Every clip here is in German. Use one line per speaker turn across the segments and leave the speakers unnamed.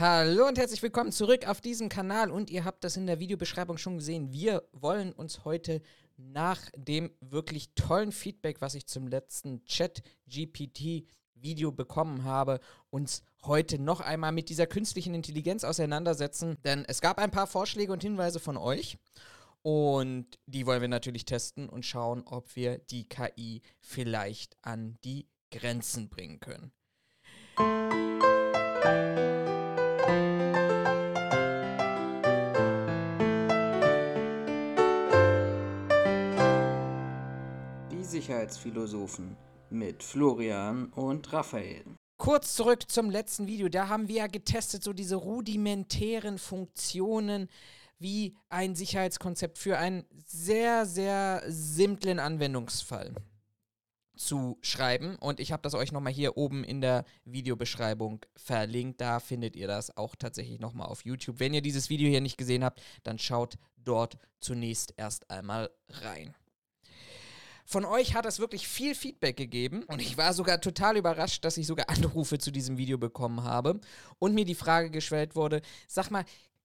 Hallo und herzlich willkommen zurück auf diesem Kanal und ihr habt das in der Videobeschreibung schon gesehen. Wir wollen uns heute nach dem wirklich tollen Feedback, was ich zum letzten Chat-GPT-Video bekommen habe, uns heute noch einmal mit dieser künstlichen Intelligenz auseinandersetzen. Denn es gab ein paar Vorschläge und Hinweise von euch und die wollen wir natürlich testen und schauen, ob wir die KI vielleicht an die Grenzen bringen können.
Sicherheitsphilosophen mit Florian und Raphael.
Kurz zurück zum letzten Video. Da haben wir ja getestet, so diese rudimentären Funktionen wie ein Sicherheitskonzept für einen sehr, sehr simplen Anwendungsfall zu schreiben. Und ich habe das euch nochmal hier oben in der Videobeschreibung verlinkt. Da findet ihr das auch tatsächlich nochmal auf YouTube. Wenn ihr dieses Video hier nicht gesehen habt, dann schaut dort zunächst erst einmal rein. Von euch hat es wirklich viel Feedback gegeben und ich war sogar total überrascht, dass ich sogar Anrufe zu diesem Video bekommen habe und mir die Frage gestellt wurde, sag mal,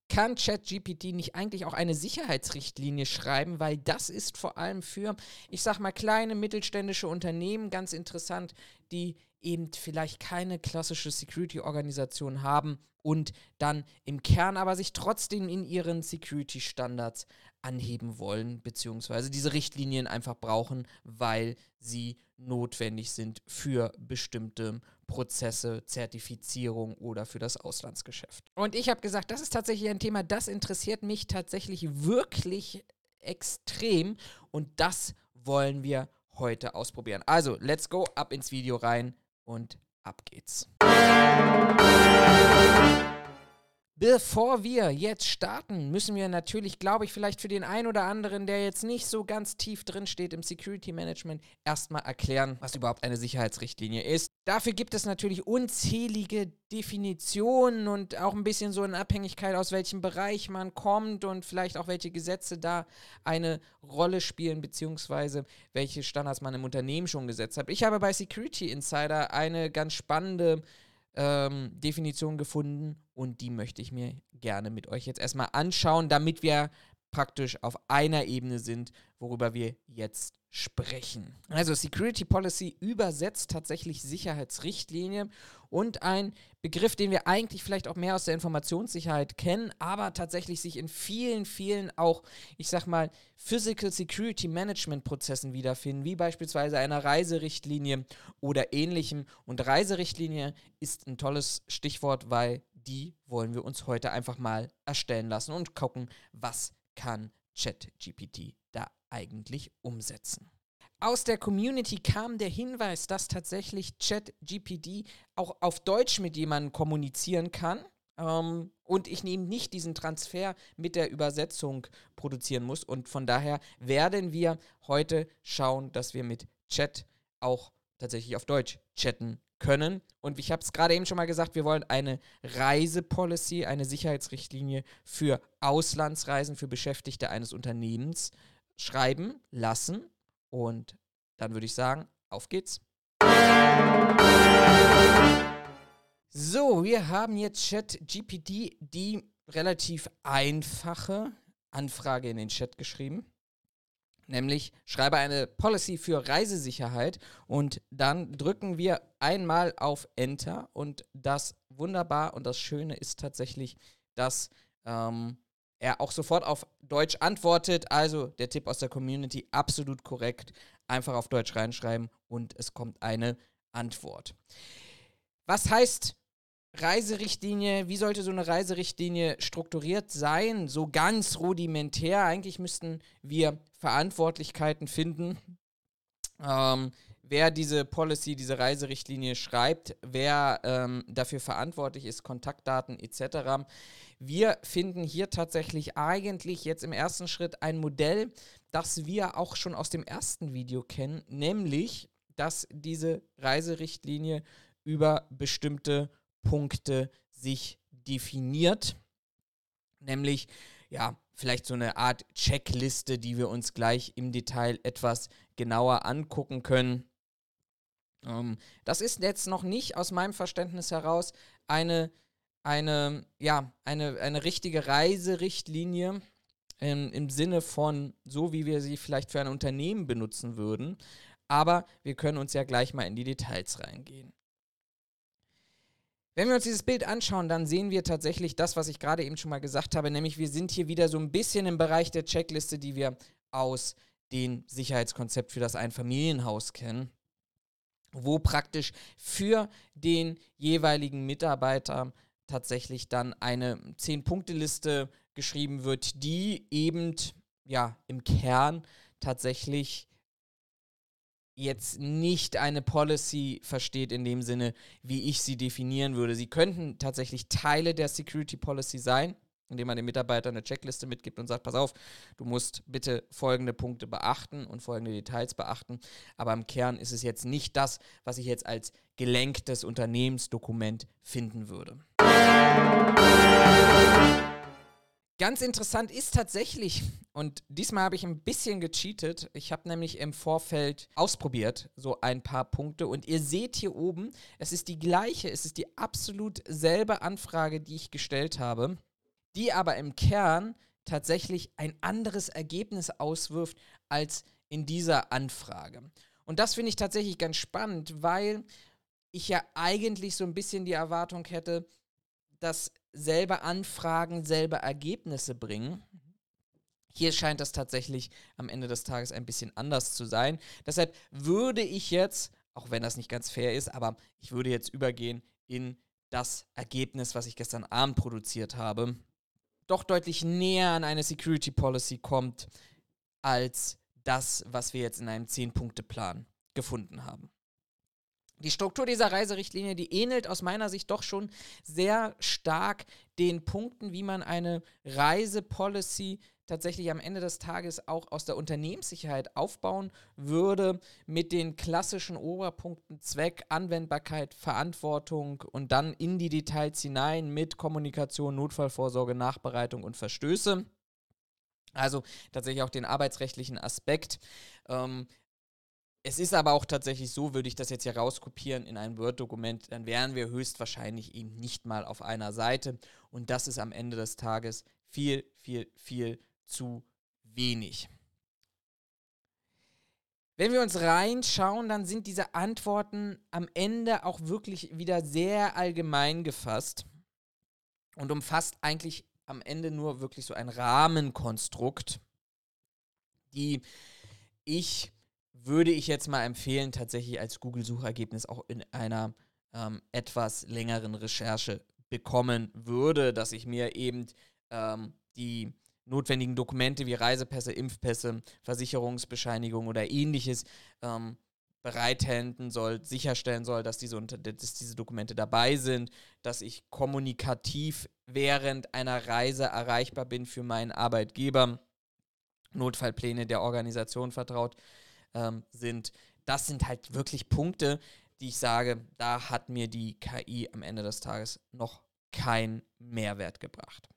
kann ChatGPT nicht eigentlich auch eine Sicherheitsrichtlinie schreiben, weil das ist vor allem für, ich sag mal, kleine mittelständische Unternehmen ganz interessant, die eben vielleicht keine klassische Security-Organisation haben und dann im Kern aber sich trotzdem in ihren Security-Standards anheben wollen, beziehungsweise diese Richtlinien einfach brauchen, weil sie notwendig sind für bestimmte Prozesse, Zertifizierung oder für das Auslandsgeschäft. Und ich habe gesagt, das ist tatsächlich ein Thema, das interessiert mich tatsächlich wirklich extrem und das wollen wir heute ausprobieren. Also, let's go, ab ins Video rein und ab geht's. Bevor wir jetzt starten, müssen wir natürlich, glaube ich, vielleicht für den einen oder anderen, der jetzt nicht so ganz tief drin steht im Security Management, erstmal erklären, was überhaupt eine Sicherheitsrichtlinie ist. Dafür gibt es natürlich unzählige Definitionen und auch ein bisschen so in Abhängigkeit, aus welchem Bereich man kommt und vielleicht auch welche Gesetze da eine Rolle spielen, beziehungsweise welche Standards man im Unternehmen schon gesetzt hat. Ich habe bei Security Insider eine ganz spannende ähm, Definition gefunden und die möchte ich mir gerne mit euch jetzt erstmal anschauen, damit wir praktisch auf einer Ebene sind, worüber wir jetzt sprechen. Also Security Policy übersetzt tatsächlich Sicherheitsrichtlinie und ein Begriff, den wir eigentlich vielleicht auch mehr aus der Informationssicherheit kennen, aber tatsächlich sich in vielen, vielen auch, ich sag mal, Physical Security Management Prozessen wiederfinden, wie beispielsweise einer Reiserichtlinie oder ähnlichem. Und Reiserichtlinie ist ein tolles Stichwort, weil die wollen wir uns heute einfach mal erstellen lassen und gucken, was kann ChatGPT da eigentlich umsetzen. Aus der Community kam der Hinweis, dass tatsächlich ChatGPT auch auf Deutsch mit jemandem kommunizieren kann. Ähm, und ich nehme nicht diesen Transfer mit der Übersetzung produzieren muss. Und von daher werden wir heute schauen, dass wir mit Chat auch tatsächlich auf Deutsch chatten können. Und ich habe es gerade eben schon mal gesagt, wir wollen eine Reisepolicy, eine Sicherheitsrichtlinie für Auslandsreisen für Beschäftigte eines Unternehmens schreiben lassen. Und dann würde ich sagen, auf geht's. So, wir haben jetzt ChatGPT die relativ einfache Anfrage in den Chat geschrieben. Nämlich schreibe eine Policy für Reisesicherheit und dann drücken wir einmal auf Enter und das wunderbar und das Schöne ist tatsächlich, dass ähm, er auch sofort auf Deutsch antwortet. Also der Tipp aus der Community, absolut korrekt. Einfach auf Deutsch reinschreiben und es kommt eine Antwort. Was heißt Reiserichtlinie? Wie sollte so eine Reiserichtlinie strukturiert sein? So ganz rudimentär. Eigentlich müssten wir Verantwortlichkeiten finden. Ähm, wer diese Policy, diese Reiserichtlinie schreibt, wer ähm, dafür verantwortlich ist, Kontaktdaten etc. Wir finden hier tatsächlich eigentlich jetzt im ersten Schritt ein Modell, das wir auch schon aus dem ersten Video kennen, nämlich, dass diese Reiserichtlinie über bestimmte Punkte sich definiert, nämlich ja, vielleicht so eine Art Checkliste, die wir uns gleich im Detail etwas genauer angucken können. Ähm, das ist jetzt noch nicht aus meinem Verständnis heraus eine eine, ja, eine, eine richtige Reiserichtlinie im, im Sinne von so, wie wir sie vielleicht für ein Unternehmen benutzen würden. Aber wir können uns ja gleich mal in die Details reingehen. Wenn wir uns dieses Bild anschauen, dann sehen wir tatsächlich das, was ich gerade eben schon mal gesagt habe, nämlich wir sind hier wieder so ein bisschen im Bereich der Checkliste, die wir aus dem Sicherheitskonzept für das Einfamilienhaus kennen, wo praktisch für den jeweiligen Mitarbeiter tatsächlich dann eine 10-Punkte-Liste geschrieben wird, die eben ja im Kern tatsächlich jetzt nicht eine Policy versteht in dem Sinne, wie ich sie definieren würde. Sie könnten tatsächlich Teile der Security Policy sein, indem man dem Mitarbeiter eine Checkliste mitgibt und sagt, pass auf, du musst bitte folgende Punkte beachten und folgende Details beachten. Aber im Kern ist es jetzt nicht das, was ich jetzt als gelenktes Unternehmensdokument finden würde. Ganz interessant ist tatsächlich, und diesmal habe ich ein bisschen gecheatet. Ich habe nämlich im Vorfeld ausprobiert, so ein paar Punkte. Und ihr seht hier oben, es ist die gleiche, es ist die absolut selbe Anfrage, die ich gestellt habe, die aber im Kern tatsächlich ein anderes Ergebnis auswirft als in dieser Anfrage. Und das finde ich tatsächlich ganz spannend, weil ich ja eigentlich so ein bisschen die Erwartung hätte, dass selber Anfragen, selber Ergebnisse bringen. Hier scheint das tatsächlich am Ende des Tages ein bisschen anders zu sein. Deshalb würde ich jetzt, auch wenn das nicht ganz fair ist, aber ich würde jetzt übergehen in das Ergebnis, was ich gestern Abend produziert habe, doch deutlich näher an eine Security Policy kommt, als das, was wir jetzt in einem 10-Punkte-Plan gefunden haben. Die Struktur dieser Reiserichtlinie, die ähnelt aus meiner Sicht doch schon sehr stark den Punkten, wie man eine Reisepolicy tatsächlich am Ende des Tages auch aus der Unternehmenssicherheit aufbauen würde, mit den klassischen Oberpunkten Zweck, Anwendbarkeit, Verantwortung und dann in die Details hinein mit Kommunikation, Notfallvorsorge, Nachbereitung und Verstöße. Also tatsächlich auch den arbeitsrechtlichen Aspekt. Ähm, es ist aber auch tatsächlich so, würde ich das jetzt hier rauskopieren in ein Word-Dokument, dann wären wir höchstwahrscheinlich eben nicht mal auf einer Seite. Und das ist am Ende des Tages viel, viel, viel zu wenig. Wenn wir uns reinschauen, dann sind diese Antworten am Ende auch wirklich wieder sehr allgemein gefasst und umfasst eigentlich am Ende nur wirklich so ein Rahmenkonstrukt, die ich würde ich jetzt mal empfehlen, tatsächlich als Google-Suchergebnis auch in einer ähm, etwas längeren Recherche bekommen würde, dass ich mir eben ähm, die notwendigen Dokumente wie Reisepässe, Impfpässe, Versicherungsbescheinigung oder ähnliches ähm, bereithalten soll, sicherstellen soll, dass diese, dass diese Dokumente dabei sind, dass ich kommunikativ während einer Reise erreichbar bin für meinen Arbeitgeber, Notfallpläne der Organisation vertraut ähm, sind. Das sind halt wirklich Punkte, die ich sage, da hat mir die KI am Ende des Tages noch keinen Mehrwert gebracht.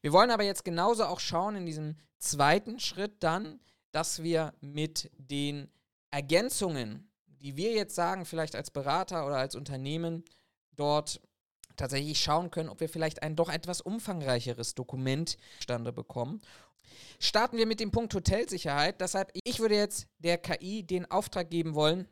Wir wollen aber jetzt genauso auch schauen in diesem zweiten Schritt dann, dass wir mit den Ergänzungen, die wir jetzt sagen, vielleicht als Berater oder als Unternehmen dort tatsächlich schauen können, ob wir vielleicht ein doch etwas umfangreicheres Dokument stande bekommen Starten wir mit dem Punkt Hotelsicherheit. Deshalb, ich würde jetzt der KI den Auftrag geben wollen,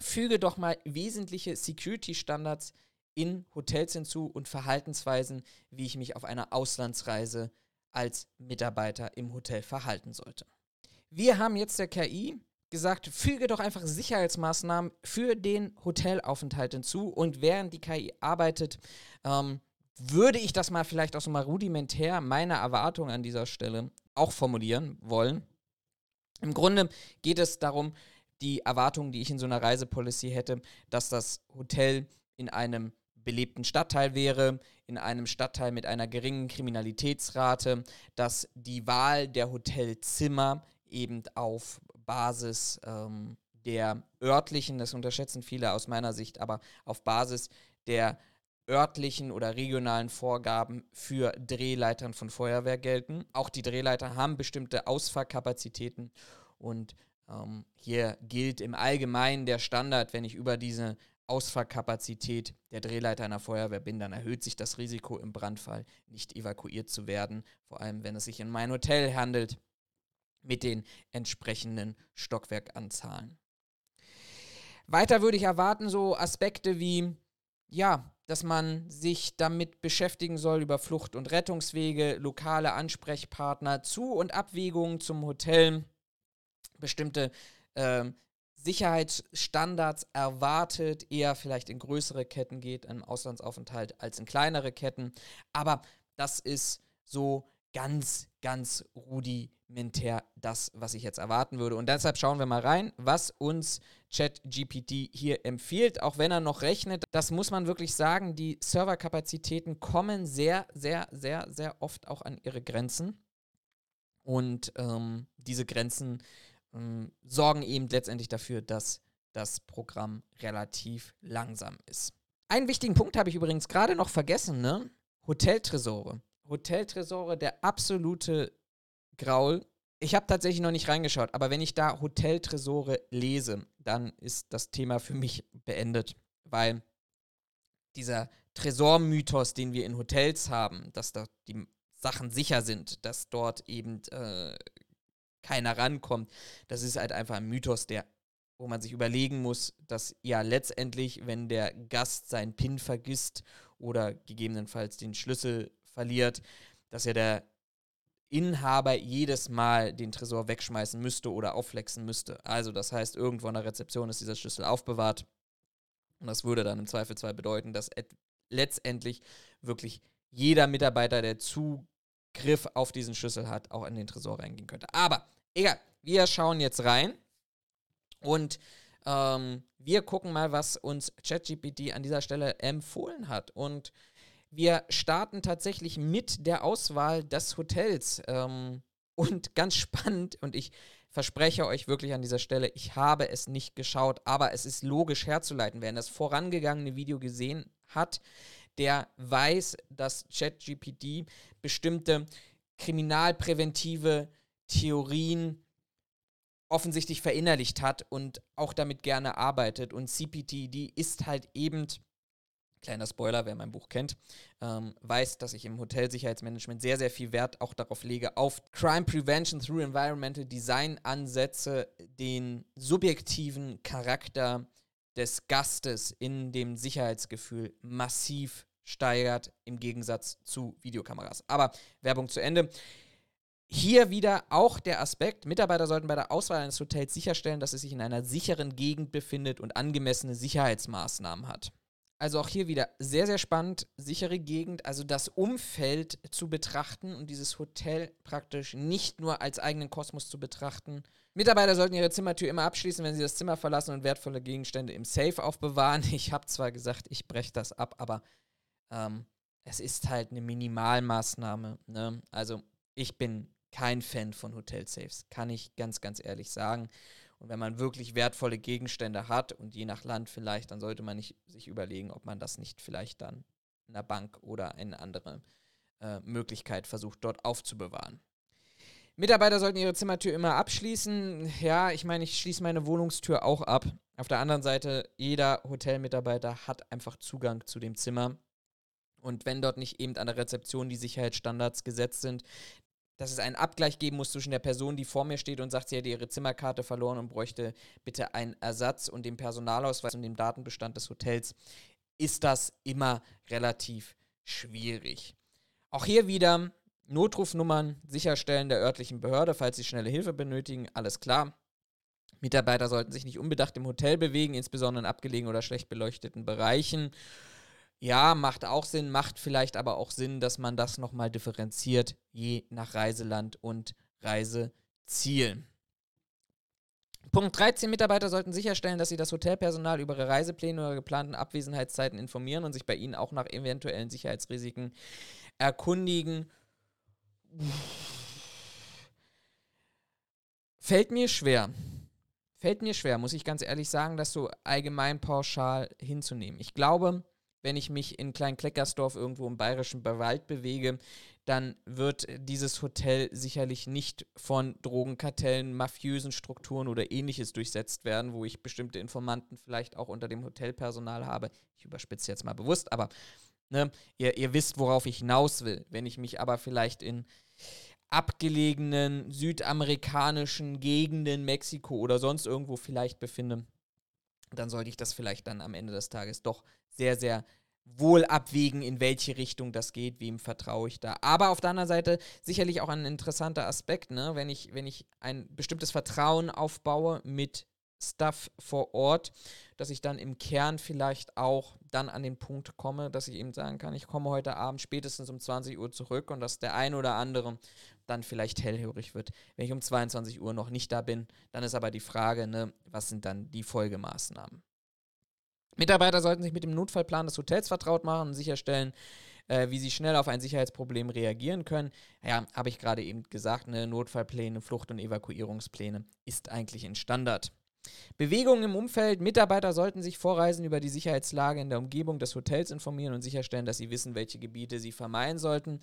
füge doch mal wesentliche Security-Standards in Hotels hinzu und Verhaltensweisen, wie ich mich auf einer Auslandsreise als Mitarbeiter im Hotel verhalten sollte. Wir haben jetzt der KI gesagt, füge doch einfach Sicherheitsmaßnahmen für den Hotelaufenthalt hinzu und während die KI arbeitet, ähm, würde ich das mal vielleicht auch so mal rudimentär meine Erwartung an dieser Stelle auch formulieren wollen. Im Grunde geht es darum, die Erwartungen, die ich in so einer Reisepolicy hätte, dass das Hotel in einem belebten Stadtteil wäre, in einem Stadtteil mit einer geringen Kriminalitätsrate, dass die Wahl der Hotelzimmer eben auf Basis ähm, der örtlichen, das unterschätzen viele aus meiner Sicht, aber auf Basis der örtlichen oder regionalen Vorgaben für Drehleitern von Feuerwehr gelten. Auch die Drehleiter haben bestimmte Ausfahrkapazitäten und ähm, hier gilt im Allgemeinen der Standard, wenn ich über diese Ausfallkapazität der Drehleiter einer Feuerwehr bin, dann erhöht sich das Risiko im Brandfall nicht evakuiert zu werden, vor allem wenn es sich um ein Hotel handelt mit den entsprechenden Stockwerkanzahlen. Weiter würde ich erwarten so Aspekte wie, ja, dass man sich damit beschäftigen soll über Flucht- und Rettungswege, lokale Ansprechpartner, Zu- und Abwägungen zum Hotel, bestimmte äh, Sicherheitsstandards erwartet, eher vielleicht in größere Ketten geht, im Auslandsaufenthalt, als in kleinere Ketten. Aber das ist so ganz, ganz rudimentär das, was ich jetzt erwarten würde. Und deshalb schauen wir mal rein, was uns ChatGPT hier empfiehlt, auch wenn er noch rechnet. Das muss man wirklich sagen, die Serverkapazitäten kommen sehr, sehr, sehr, sehr oft auch an ihre Grenzen. Und ähm, diese Grenzen ähm, sorgen eben letztendlich dafür, dass das Programm relativ langsam ist. Einen wichtigen Punkt habe ich übrigens gerade noch vergessen, ne? Hoteltresore. Hoteltresore, der absolute Graul. Ich habe tatsächlich noch nicht reingeschaut, aber wenn ich da Hoteltresore lese, dann ist das Thema für mich beendet, weil dieser Tresormythos, den wir in Hotels haben, dass da die Sachen sicher sind, dass dort eben äh, keiner rankommt, das ist halt einfach ein Mythos, der wo man sich überlegen muss, dass ja letztendlich, wenn der Gast seinen PIN vergisst oder gegebenenfalls den Schlüssel verliert, dass ja der Inhaber jedes Mal den Tresor wegschmeißen müsste oder aufflexen müsste. Also das heißt, irgendwo an der Rezeption ist dieser Schlüssel aufbewahrt. Und das würde dann im Zweifelsfall bedeuten, dass letztendlich wirklich jeder Mitarbeiter, der Zugriff auf diesen Schlüssel hat, auch in den Tresor reingehen könnte. Aber egal, wir schauen jetzt rein und ähm, wir gucken mal, was uns ChatGPT an dieser Stelle empfohlen hat. Und wir starten tatsächlich mit der Auswahl des Hotels. Ähm, und ganz spannend, und ich verspreche euch wirklich an dieser Stelle, ich habe es nicht geschaut, aber es ist logisch herzuleiten. Wer das vorangegangene Video gesehen hat, der weiß, dass ChatGPT bestimmte kriminalpräventive Theorien offensichtlich verinnerlicht hat und auch damit gerne arbeitet. Und CPT, die ist halt eben Kleiner Spoiler, wer mein Buch kennt, ähm, weiß, dass ich im Hotelsicherheitsmanagement sehr, sehr viel Wert auch darauf lege, auf Crime Prevention through Environmental Design Ansätze, den subjektiven Charakter des Gastes in dem Sicherheitsgefühl massiv steigert, im Gegensatz zu Videokameras. Aber Werbung zu Ende. Hier wieder auch der Aspekt, Mitarbeiter sollten bei der Auswahl eines Hotels sicherstellen, dass es sich in einer sicheren Gegend befindet und angemessene Sicherheitsmaßnahmen hat. Also auch hier wieder sehr, sehr spannend, sichere Gegend, also das Umfeld zu betrachten und dieses Hotel praktisch nicht nur als eigenen Kosmos zu betrachten. Mitarbeiter sollten ihre Zimmertür immer abschließen, wenn sie das Zimmer verlassen und wertvolle Gegenstände im Safe aufbewahren. Ich habe zwar gesagt, ich breche das ab, aber ähm, es ist halt eine Minimalmaßnahme. Ne? Also ich bin kein Fan von Hotel-Safes, kann ich ganz, ganz ehrlich sagen. Und wenn man wirklich wertvolle Gegenstände hat und je nach Land vielleicht, dann sollte man nicht sich überlegen, ob man das nicht vielleicht dann in der Bank oder eine andere äh, Möglichkeit versucht, dort aufzubewahren. Mitarbeiter sollten ihre Zimmertür immer abschließen. Ja, ich meine, ich schließe meine Wohnungstür auch ab. Auf der anderen Seite, jeder Hotelmitarbeiter hat einfach Zugang zu dem Zimmer. Und wenn dort nicht eben an der Rezeption die Sicherheitsstandards gesetzt sind, dass es einen Abgleich geben muss zwischen der Person, die vor mir steht und sagt, sie hätte ihre Zimmerkarte verloren und bräuchte bitte einen Ersatz und dem Personalausweis und dem Datenbestand des Hotels, ist das immer relativ schwierig. Auch hier wieder Notrufnummern sicherstellen der örtlichen Behörde, falls sie schnelle Hilfe benötigen, alles klar. Mitarbeiter sollten sich nicht unbedacht im Hotel bewegen, insbesondere in abgelegenen oder schlecht beleuchteten Bereichen. Ja, macht auch Sinn, macht vielleicht aber auch Sinn, dass man das nochmal differenziert, je nach Reiseland und Reiseziel. Punkt 13. Mitarbeiter sollten sicherstellen, dass sie das Hotelpersonal über ihre Reisepläne oder geplanten Abwesenheitszeiten informieren und sich bei ihnen auch nach eventuellen Sicherheitsrisiken erkundigen. Fällt mir schwer. Fällt mir schwer, muss ich ganz ehrlich sagen, das so allgemein pauschal hinzunehmen. Ich glaube, wenn ich mich in Klein-Kleckersdorf irgendwo im bayerischen Wald bewege, dann wird dieses Hotel sicherlich nicht von Drogenkartellen, mafiösen Strukturen oder ähnliches durchsetzt werden, wo ich bestimmte Informanten vielleicht auch unter dem Hotelpersonal habe. Ich überspitze jetzt mal bewusst, aber ne, ihr, ihr wisst, worauf ich hinaus will. Wenn ich mich aber vielleicht in abgelegenen südamerikanischen Gegenden, Mexiko oder sonst irgendwo vielleicht befinde, dann sollte ich das vielleicht dann am Ende des Tages doch sehr, sehr wohl abwägen, in welche Richtung das geht, wem vertraue ich da. Aber auf der anderen Seite sicherlich auch ein interessanter Aspekt, ne? wenn, ich, wenn ich ein bestimmtes Vertrauen aufbaue mit Stuff vor Ort, dass ich dann im Kern vielleicht auch dann an den Punkt komme, dass ich eben sagen kann, ich komme heute Abend spätestens um 20 Uhr zurück und dass der ein oder andere dann vielleicht hellhörig wird. Wenn ich um 22 Uhr noch nicht da bin, dann ist aber die Frage, ne, was sind dann die Folgemaßnahmen? Mitarbeiter sollten sich mit dem Notfallplan des Hotels vertraut machen und sicherstellen, äh, wie sie schnell auf ein Sicherheitsproblem reagieren können. Ja, habe ich gerade eben gesagt, ne, Notfallpläne, Flucht- und Evakuierungspläne ist eigentlich ein Standard. Bewegungen im Umfeld. Mitarbeiter sollten sich vorreisen über die Sicherheitslage in der Umgebung des Hotels informieren und sicherstellen, dass sie wissen, welche Gebiete sie vermeiden sollten.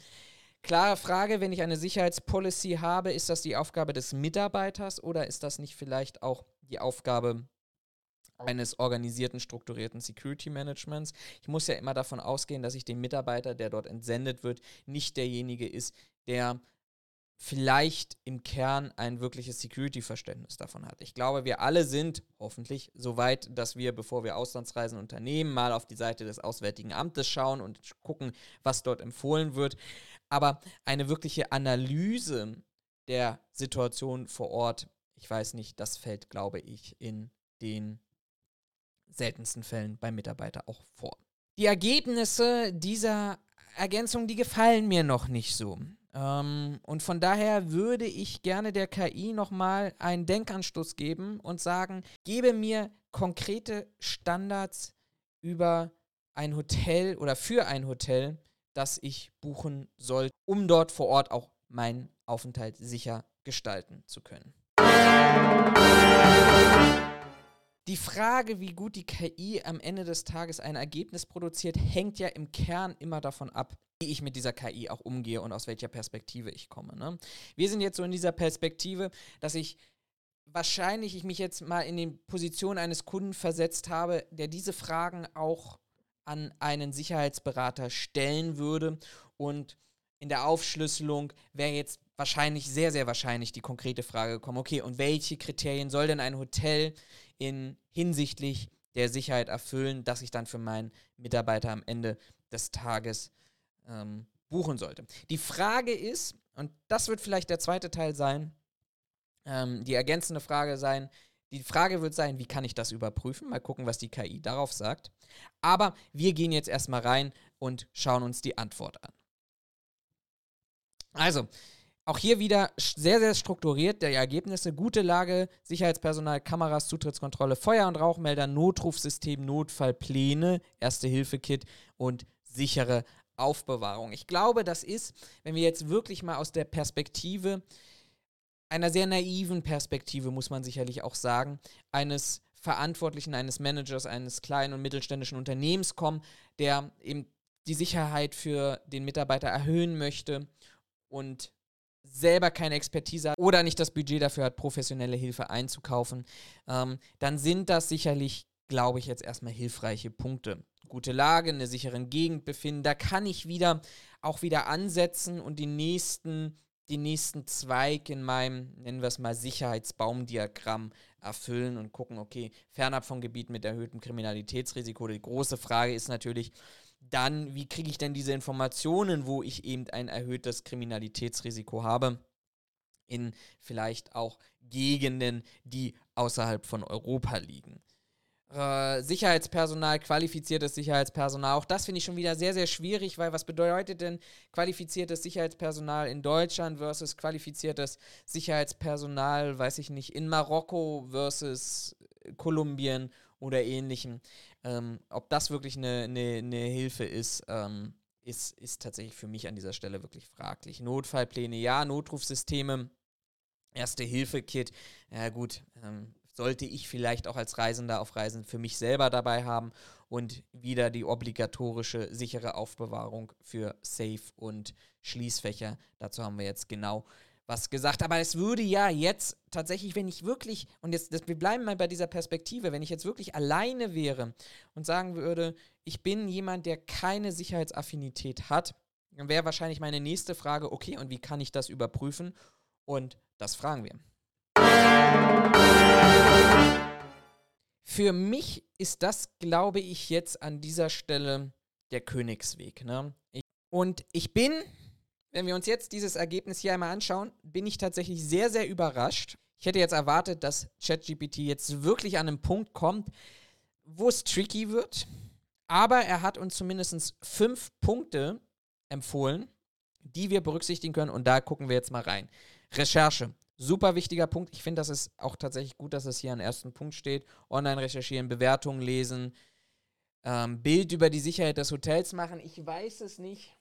Klare Frage, wenn ich eine Sicherheitspolicy habe, ist das die Aufgabe des Mitarbeiters oder ist das nicht vielleicht auch die Aufgabe eines organisierten, strukturierten Security Managements. Ich muss ja immer davon ausgehen, dass ich den Mitarbeiter, der dort entsendet wird, nicht derjenige ist, der vielleicht im Kern ein wirkliches Security-Verständnis davon hat. Ich glaube, wir alle sind hoffentlich so weit, dass wir, bevor wir Auslandsreisen unternehmen, mal auf die Seite des Auswärtigen Amtes schauen und gucken, was dort empfohlen wird. Aber eine wirkliche Analyse der Situation vor Ort, ich weiß nicht, das fällt, glaube ich, in den seltensten Fällen beim Mitarbeiter auch vor. Die Ergebnisse dieser Ergänzung, die gefallen mir noch nicht so. Ähm, und von daher würde ich gerne der KI nochmal einen Denkanstoß geben und sagen, gebe mir konkrete Standards über ein Hotel oder für ein Hotel, das ich buchen soll, um dort vor Ort auch meinen Aufenthalt sicher gestalten zu können. Die Frage, wie gut die KI am Ende des Tages ein Ergebnis produziert, hängt ja im Kern immer davon ab, wie ich mit dieser KI auch umgehe und aus welcher Perspektive ich komme. Ne? Wir sind jetzt so in dieser Perspektive, dass ich wahrscheinlich ich mich jetzt mal in die Position eines Kunden versetzt habe, der diese Fragen auch an einen Sicherheitsberater stellen würde und in der Aufschlüsselung wäre jetzt wahrscheinlich, sehr, sehr wahrscheinlich die konkrete Frage gekommen, okay, und welche Kriterien soll denn ein Hotel in hinsichtlich der Sicherheit erfüllen, dass ich dann für meinen Mitarbeiter am Ende des Tages ähm, buchen sollte. Die Frage ist, und das wird vielleicht der zweite Teil sein, ähm, die ergänzende Frage sein, die Frage wird sein, wie kann ich das überprüfen? Mal gucken, was die KI darauf sagt. Aber wir gehen jetzt erstmal rein und schauen uns die Antwort an. Also, auch hier wieder sehr, sehr strukturiert die Ergebnisse. Gute Lage, Sicherheitspersonal, Kameras, Zutrittskontrolle, Feuer- und Rauchmelder, Notrufsystem, Notfallpläne, Erste-Hilfe-Kit und sichere Aufbewahrung. Ich glaube, das ist, wenn wir jetzt wirklich mal aus der Perspektive, einer sehr naiven Perspektive, muss man sicherlich auch sagen, eines Verantwortlichen, eines Managers, eines kleinen und mittelständischen Unternehmens kommen, der eben die Sicherheit für den Mitarbeiter erhöhen möchte und selber keine Expertise hat oder nicht das Budget dafür hat, professionelle Hilfe einzukaufen, ähm, dann sind das sicherlich, glaube ich, jetzt erstmal hilfreiche Punkte. Gute Lage, in einer sicheren Gegend befinden, da kann ich wieder auch wieder ansetzen und die nächsten, den nächsten Zweig in meinem, nennen wir es mal, Sicherheitsbaumdiagramm erfüllen und gucken, okay, fernab vom Gebiet mit erhöhtem Kriminalitätsrisiko. Die große Frage ist natürlich, dann, wie kriege ich denn diese Informationen, wo ich eben ein erhöhtes Kriminalitätsrisiko habe? In vielleicht auch Gegenden, die außerhalb von Europa liegen. Äh, Sicherheitspersonal, qualifiziertes Sicherheitspersonal, auch das finde ich schon wieder sehr, sehr schwierig, weil was bedeutet denn qualifiziertes Sicherheitspersonal in Deutschland versus qualifiziertes Sicherheitspersonal, weiß ich nicht, in Marokko versus Kolumbien oder ähnlichem. Ähm, ob das wirklich eine, eine, eine Hilfe ist, ähm, ist, ist tatsächlich für mich an dieser Stelle wirklich fraglich. Notfallpläne, ja, Notrufsysteme, Erste-Hilfe-Kit, ja gut, ähm, sollte ich vielleicht auch als Reisender auf Reisen für mich selber dabei haben und wieder die obligatorische sichere Aufbewahrung für Safe und Schließfächer. Dazu haben wir jetzt genau was gesagt. Aber es würde ja jetzt tatsächlich, wenn ich wirklich, und jetzt, das, wir bleiben mal bei dieser Perspektive, wenn ich jetzt wirklich alleine wäre und sagen würde, ich bin jemand, der keine Sicherheitsaffinität hat, dann wäre wahrscheinlich meine nächste Frage, okay, und wie kann ich das überprüfen? Und das fragen wir. Für mich ist das, glaube ich, jetzt an dieser Stelle der Königsweg. Ne? Ich, und ich bin, wenn wir uns jetzt dieses Ergebnis hier einmal anschauen, bin ich tatsächlich sehr, sehr überrascht. Ich hätte jetzt erwartet, dass ChatGPT jetzt wirklich an einen Punkt kommt, wo es tricky wird. Aber er hat uns zumindest fünf Punkte empfohlen, die wir berücksichtigen können. Und da gucken wir jetzt mal rein. Recherche. Super wichtiger Punkt. Ich finde, das ist auch tatsächlich gut, dass es hier an ersten Punkt steht. Online recherchieren, Bewertungen lesen, ähm, Bild über die Sicherheit des Hotels machen. Ich weiß es nicht.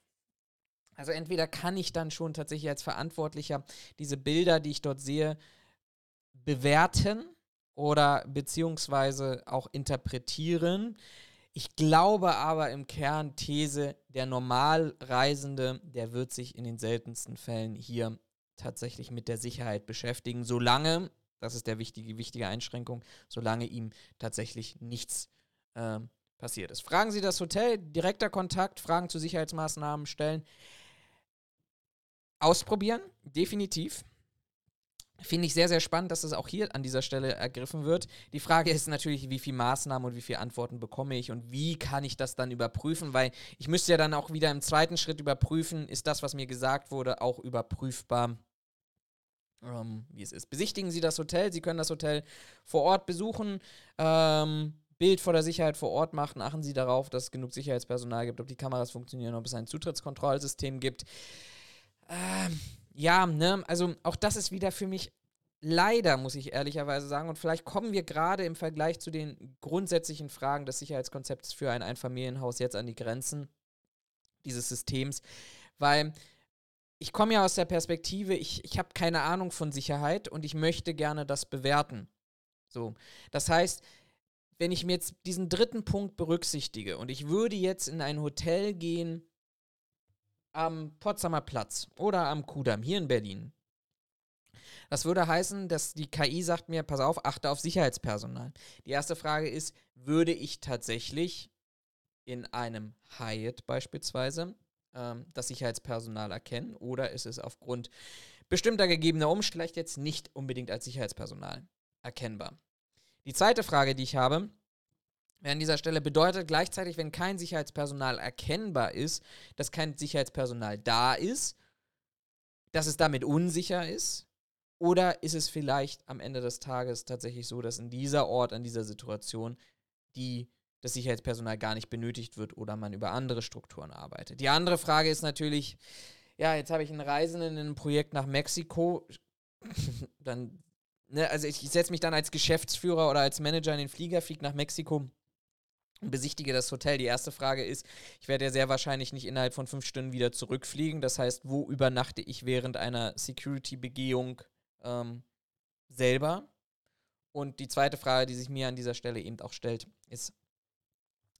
Also entweder kann ich dann schon tatsächlich als Verantwortlicher diese Bilder, die ich dort sehe, bewerten oder beziehungsweise auch interpretieren. Ich glaube aber im Kern These, der Normalreisende, der wird sich in den seltensten Fällen hier tatsächlich mit der Sicherheit beschäftigen, solange, das ist der wichtige, wichtige Einschränkung, solange ihm tatsächlich nichts äh, passiert ist. Fragen Sie das Hotel, direkter Kontakt, Fragen zu Sicherheitsmaßnahmen stellen. Ausprobieren, definitiv. Finde ich sehr, sehr spannend, dass es auch hier an dieser Stelle ergriffen wird. Die Frage ist natürlich, wie viele Maßnahmen und wie viele Antworten bekomme ich und wie kann ich das dann überprüfen, weil ich müsste ja dann auch wieder im zweiten Schritt überprüfen, ist das, was mir gesagt wurde, auch überprüfbar, ähm, wie es ist. Besichtigen Sie das Hotel, Sie können das Hotel vor Ort besuchen. Ähm, Bild vor der Sicherheit vor Ort machen, achten Sie darauf, dass es genug Sicherheitspersonal gibt, ob die Kameras funktionieren, ob es ein Zutrittskontrollsystem gibt. Ähm, ja, ne, also auch das ist wieder für mich leider, muss ich ehrlicherweise sagen, und vielleicht kommen wir gerade im Vergleich zu den grundsätzlichen Fragen des Sicherheitskonzepts für ein Einfamilienhaus jetzt an die Grenzen dieses Systems, weil ich komme ja aus der Perspektive, ich, ich habe keine Ahnung von Sicherheit und ich möchte gerne das bewerten. So, das heißt, wenn ich mir jetzt diesen dritten Punkt berücksichtige und ich würde jetzt in ein Hotel gehen, am Potsdamer Platz oder am Kudamm hier in Berlin. Das würde heißen, dass die KI sagt mir, pass auf, achte auf Sicherheitspersonal. Die erste Frage ist, würde ich tatsächlich in einem Hyatt beispielsweise ähm, das Sicherheitspersonal erkennen oder ist es aufgrund bestimmter gegebener Umstände jetzt nicht unbedingt als Sicherheitspersonal erkennbar? Die zweite Frage, die ich habe, an dieser Stelle bedeutet gleichzeitig, wenn kein Sicherheitspersonal erkennbar ist, dass kein Sicherheitspersonal da ist, dass es damit unsicher ist? Oder ist es vielleicht am Ende des Tages tatsächlich so, dass in dieser Ort, an dieser Situation, die das Sicherheitspersonal gar nicht benötigt wird oder man über andere Strukturen arbeitet? Die andere Frage ist natürlich, ja, jetzt habe ich einen Reisenden in einem Projekt nach Mexiko, dann, ne, also ich, ich setze mich dann als Geschäftsführer oder als Manager in den Flieger, fliege nach Mexiko und besichtige das Hotel. Die erste Frage ist, ich werde ja sehr wahrscheinlich nicht innerhalb von fünf Stunden wieder zurückfliegen. Das heißt, wo übernachte ich während einer Security-Begehung ähm, selber? Und die zweite Frage, die sich mir an dieser Stelle eben auch stellt, ist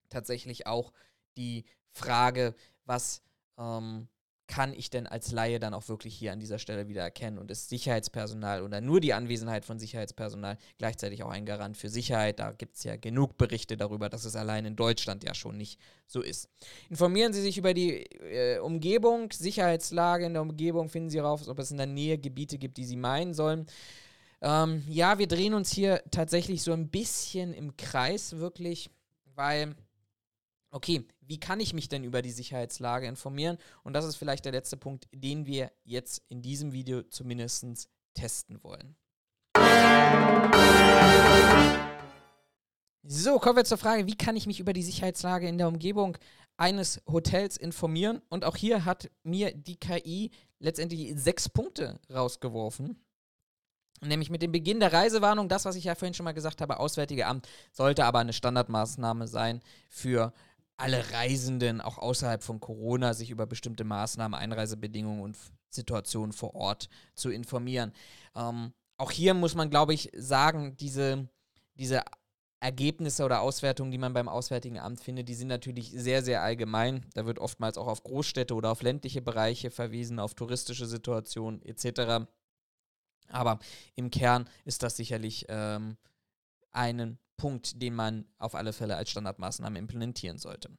tatsächlich auch die Frage, was ähm, kann ich denn als Laie dann auch wirklich hier an dieser Stelle wieder erkennen und ist Sicherheitspersonal oder nur die Anwesenheit von Sicherheitspersonal gleichzeitig auch ein Garant für Sicherheit? Da gibt es ja genug Berichte darüber, dass es allein in Deutschland ja schon nicht so ist. Informieren Sie sich über die äh, Umgebung, Sicherheitslage in der Umgebung, finden Sie raus, ob es in der Nähe Gebiete gibt, die Sie meinen sollen. Ähm, ja, wir drehen uns hier tatsächlich so ein bisschen im Kreis wirklich, weil okay, wie kann ich mich denn über die Sicherheitslage informieren? Und das ist vielleicht der letzte Punkt, den wir jetzt in diesem Video zumindest testen wollen. So, kommen wir zur Frage, wie kann ich mich über die Sicherheitslage in der Umgebung eines Hotels informieren? Und auch hier hat mir die KI letztendlich sechs Punkte rausgeworfen. Nämlich mit dem Beginn der Reisewarnung, das, was ich ja vorhin schon mal gesagt habe, Auswärtige Amt, sollte aber eine Standardmaßnahme sein für alle Reisenden auch außerhalb von Corona sich über bestimmte Maßnahmen, Einreisebedingungen und Situationen vor Ort zu informieren. Ähm, auch hier muss man, glaube ich, sagen, diese, diese Ergebnisse oder Auswertungen, die man beim Auswärtigen Amt findet, die sind natürlich sehr, sehr allgemein. Da wird oftmals auch auf Großstädte oder auf ländliche Bereiche verwiesen, auf touristische Situationen etc. Aber im Kern ist das sicherlich ähm, einen Punkt, den man auf alle Fälle als Standardmaßnahme implementieren sollte.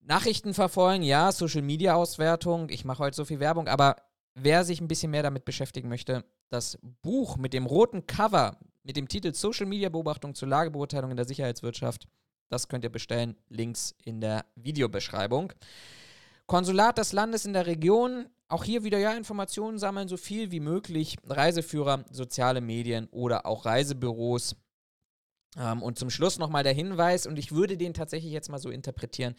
Nachrichten verfolgen, ja, Social Media Auswertung. Ich mache heute so viel Werbung, aber wer sich ein bisschen mehr damit beschäftigen möchte, das Buch mit dem roten Cover mit dem Titel Social Media Beobachtung zur Lagebeurteilung in der Sicherheitswirtschaft, das könnt ihr bestellen. Links in der Videobeschreibung. Konsulat des Landes in der Region. Auch hier wieder ja Informationen sammeln, so viel wie möglich. Reiseführer, soziale Medien oder auch Reisebüros. Ähm, und zum Schluss nochmal der Hinweis, und ich würde den tatsächlich jetzt mal so interpretieren,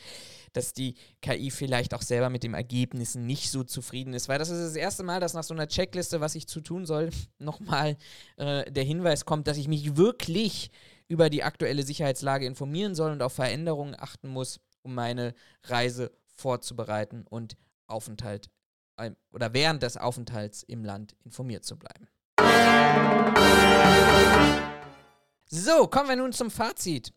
dass die KI vielleicht auch selber mit den Ergebnissen nicht so zufrieden ist, weil das ist das erste Mal, dass nach so einer Checkliste, was ich zu tun soll, nochmal äh, der Hinweis kommt, dass ich mich wirklich über die aktuelle Sicherheitslage informieren soll und auf Veränderungen achten muss, um meine Reise vorzubereiten und Aufenthalt äh, oder während des Aufenthalts im Land informiert zu bleiben. So, kommen wir nun zum Fazit.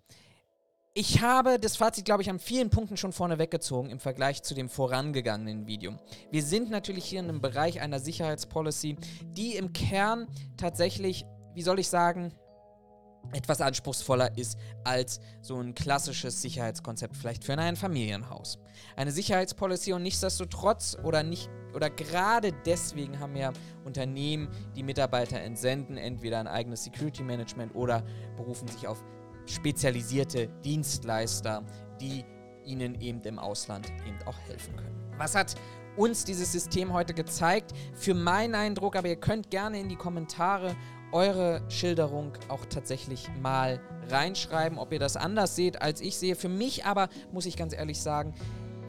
Ich habe das Fazit, glaube ich, an vielen Punkten schon vorne weggezogen im Vergleich zu dem vorangegangenen Video. Wir sind natürlich hier in einem Bereich einer Sicherheitspolicy, die im Kern tatsächlich, wie soll ich sagen, etwas anspruchsvoller ist als so ein klassisches Sicherheitskonzept vielleicht für ein Familienhaus. Eine Sicherheitspolicy und nichtsdestotrotz oder nicht oder gerade deswegen haben ja Unternehmen, die Mitarbeiter entsenden, entweder ein eigenes Security Management oder berufen sich auf spezialisierte Dienstleister, die ihnen eben im Ausland eben auch helfen können. Was hat uns dieses System heute gezeigt? Für meinen Eindruck, aber ihr könnt gerne in die Kommentare eure Schilderung auch tatsächlich mal reinschreiben, ob ihr das anders seht, als ich sehe. Für mich aber, muss ich ganz ehrlich sagen,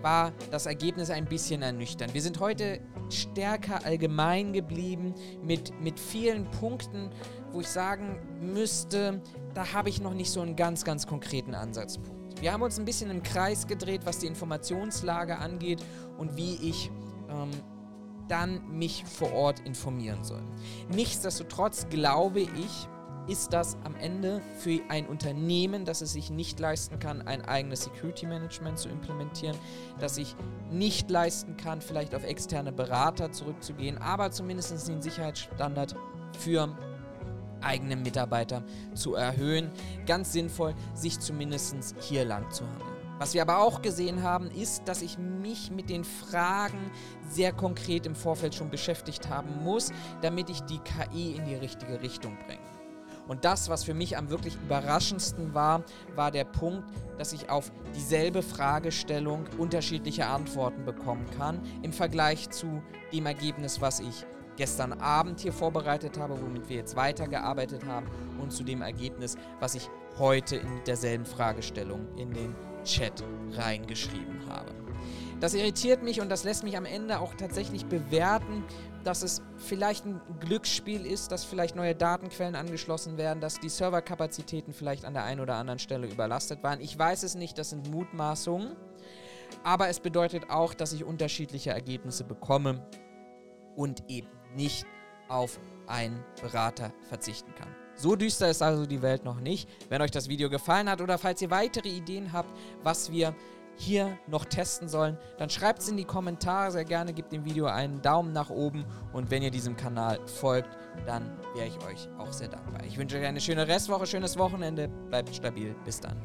war das Ergebnis ein bisschen ernüchternd. Wir sind heute stärker allgemein geblieben mit, mit vielen Punkten, wo ich sagen müsste, da habe ich noch nicht so einen ganz, ganz konkreten Ansatzpunkt. Wir haben uns ein bisschen im Kreis gedreht, was die Informationslage angeht und wie ich ähm, dann mich vor Ort informieren soll. Nichtsdestotrotz glaube ich, ist das am Ende für ein Unternehmen, das es sich nicht leisten kann, ein eigenes Security Management zu implementieren, das sich nicht leisten kann, vielleicht auf externe Berater zurückzugehen, aber zumindest den Sicherheitsstandard für eigene Mitarbeiter zu erhöhen, ganz sinnvoll, sich zumindest hier lang zu handeln. Was wir aber auch gesehen haben, ist, dass ich mich mit den Fragen sehr konkret im Vorfeld schon beschäftigt haben muss, damit ich die KI in die richtige Richtung bringe. Und das, was für mich am wirklich überraschendsten war, war der Punkt, dass ich auf dieselbe Fragestellung unterschiedliche Antworten bekommen kann im Vergleich zu dem Ergebnis, was ich gestern Abend hier vorbereitet habe, womit wir jetzt weitergearbeitet haben und zu dem Ergebnis, was ich heute in derselben Fragestellung in den Chat reingeschrieben habe. Das irritiert mich und das lässt mich am Ende auch tatsächlich bewerten, dass es vielleicht ein Glücksspiel ist, dass vielleicht neue Datenquellen angeschlossen werden, dass die Serverkapazitäten vielleicht an der einen oder anderen Stelle überlastet waren. Ich weiß es nicht, das sind Mutmaßungen. Aber es bedeutet auch, dass ich unterschiedliche Ergebnisse bekomme und eben nicht auf einen Berater verzichten kann. So düster ist also die Welt noch nicht. Wenn euch das Video gefallen hat oder falls ihr weitere Ideen habt, was wir hier noch testen sollen, dann schreibt es in die Kommentare sehr gerne, gebt dem Video einen Daumen nach oben und wenn ihr diesem Kanal folgt, dann wäre ich euch auch sehr dankbar. Ich wünsche euch eine schöne Restwoche, schönes Wochenende, bleibt stabil, bis dann.